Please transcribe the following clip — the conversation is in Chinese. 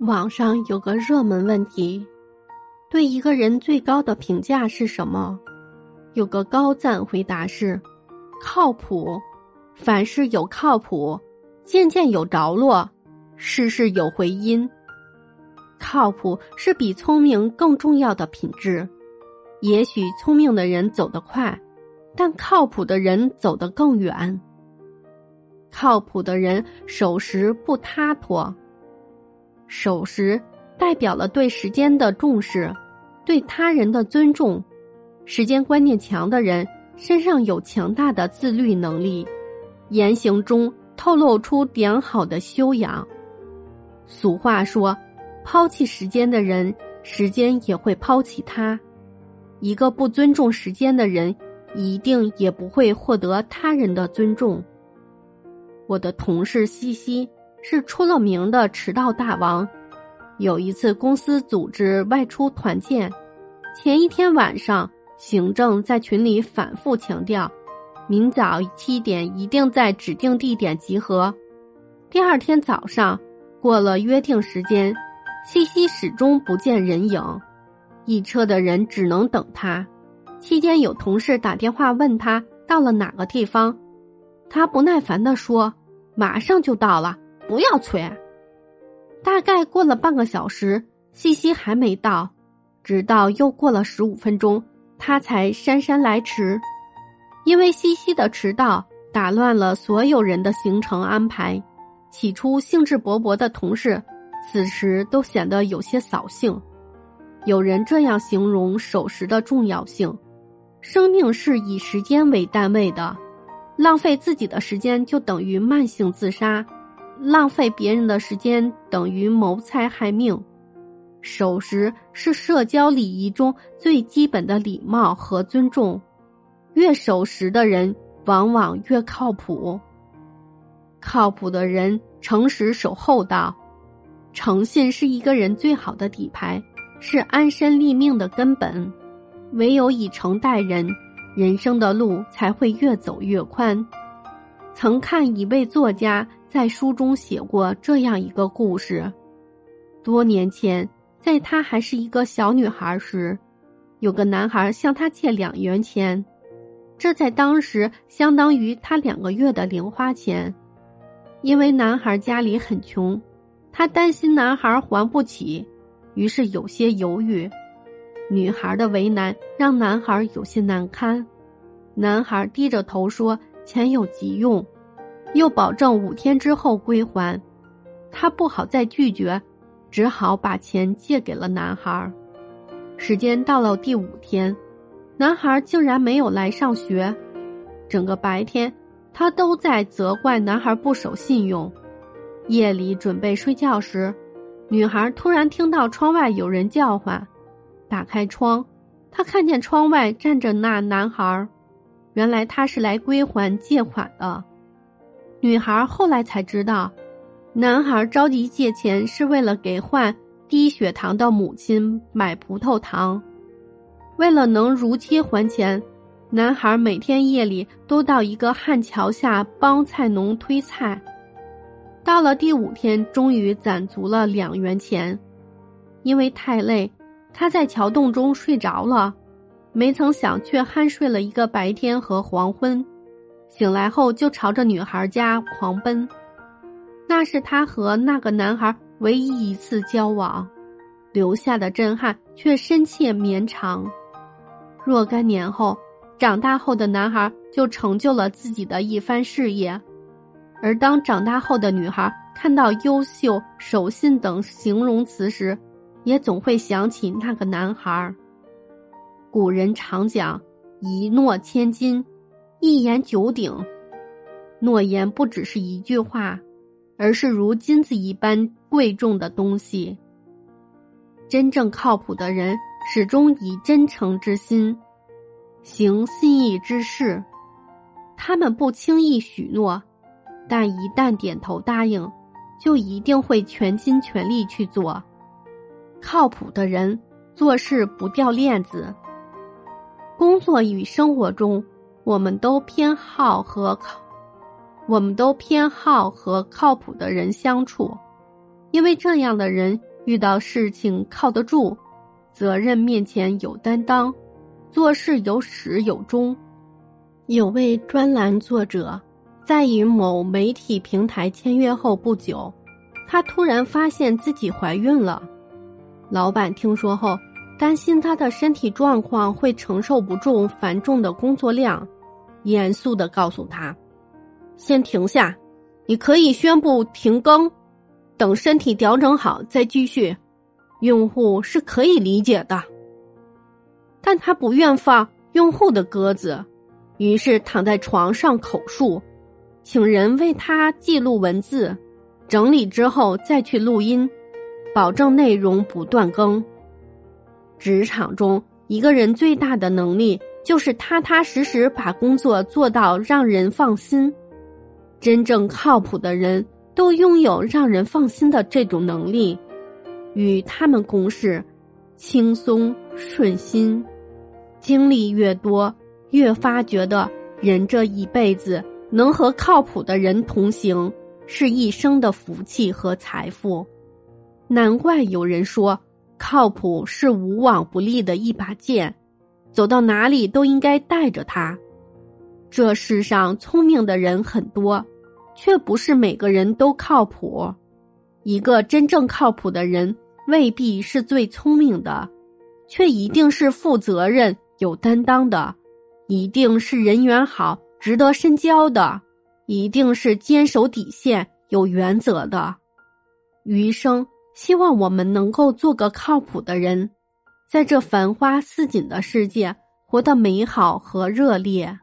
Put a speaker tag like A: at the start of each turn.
A: 网上有个热门问题：对一个人最高的评价是什么？有个高赞回答是：靠谱。凡事有靠谱，件件有着落，事事有回音。靠谱是比聪明更重要的品质。也许聪明的人走得快，但靠谱的人走得更远。靠谱的人守时不塌脱。守时代表了对时间的重视，对他人的尊重。时间观念强的人身上有强大的自律能力，言行中透露出良好的修养。俗话说：“抛弃时间的人，时间也会抛弃他。”一个不尊重时间的人，一定也不会获得他人的尊重。我的同事西西。是出了名的迟到大王。有一次公司组织外出团建，前一天晚上，行政在群里反复强调，明早七点一定在指定地点集合。第二天早上，过了约定时间，西西始终不见人影，一车的人只能等他。期间有同事打电话问他到了哪个地方，他不耐烦地说：“马上就到了。”不要催。大概过了半个小时，西西还没到，直到又过了十五分钟，他才姗姗来迟。因为西西的迟到打乱了所有人的行程安排，起初兴致勃勃的同事，此时都显得有些扫兴。有人这样形容守时的重要性：生命是以时间为单位的，浪费自己的时间就等于慢性自杀。浪费别人的时间等于谋财害命，守时是社交礼仪中最基本的礼貌和尊重。越守时的人，往往越靠谱。靠谱的人诚实守厚道，诚信是一个人最好的底牌，是安身立命的根本。唯有以诚待人，人生的路才会越走越宽。曾看一位作家。在书中写过这样一个故事：多年前，在她还是一个小女孩时，有个男孩向她借两元钱，这在当时相当于她两个月的零花钱。因为男孩家里很穷，她担心男孩还不起，于是有些犹豫。女孩的为难让男孩有些难堪，男孩低着头说：“钱有急用。”又保证五天之后归还，他不好再拒绝，只好把钱借给了男孩。时间到了第五天，男孩竟然没有来上学，整个白天他都在责怪男孩不守信用。夜里准备睡觉时，女孩突然听到窗外有人叫唤，打开窗，她看见窗外站着那男孩，原来他是来归还借款的。女孩后来才知道，男孩着急借钱是为了给患低血糖的母亲买葡萄糖。为了能如期还钱，男孩每天夜里都到一个旱桥下帮菜农推菜。到了第五天，终于攒足了两元钱。因为太累，他在桥洞中睡着了，没曾想却酣睡了一个白天和黄昏。醒来后就朝着女孩家狂奔，那是他和那个男孩唯一一次交往，留下的震撼却深切绵长。若干年后，长大后的男孩就成就了自己的一番事业，而当长大后的女孩看到“优秀”“守信”等形容词时，也总会想起那个男孩。古人常讲“一诺千金”。一言九鼎，诺言不只是一句话，而是如金子一般贵重的东西。真正靠谱的人，始终以真诚之心行信义之事。他们不轻易许诺，但一旦点头答应，就一定会全心全力去做。靠谱的人做事不掉链子，工作与生活中。我们都偏好和靠，我们都偏好和靠谱的人相处，因为这样的人遇到事情靠得住，责任面前有担当，做事有始有终。有位专栏作者，在与某媒体平台签约后不久，她突然发现自己怀孕了。老板听说后，担心她的身体状况会承受不住繁重的工作量，严肃的告诉他：“先停下，你可以宣布停更。”等身体调整好再继续，用户是可以理解的。但他不愿放用户的鸽子，于是躺在床上口述，请人为他记录文字，整理之后再去录音，保证内容不断更。职场中，一个人最大的能力就是踏踏实实把工作做到让人放心。真正靠谱的人。都拥有让人放心的这种能力，与他们共事，轻松顺心。经历越多，越发觉得人这一辈子能和靠谱的人同行，是一生的福气和财富。难怪有人说，靠谱是无往不利的一把剑，走到哪里都应该带着它。这世上聪明的人很多。却不是每个人都靠谱，一个真正靠谱的人未必是最聪明的，却一定是负责任、有担当的，一定是人缘好、值得深交的，一定是坚守底线、有原则的。余生，希望我们能够做个靠谱的人，在这繁花似锦的世界，活得美好和热烈。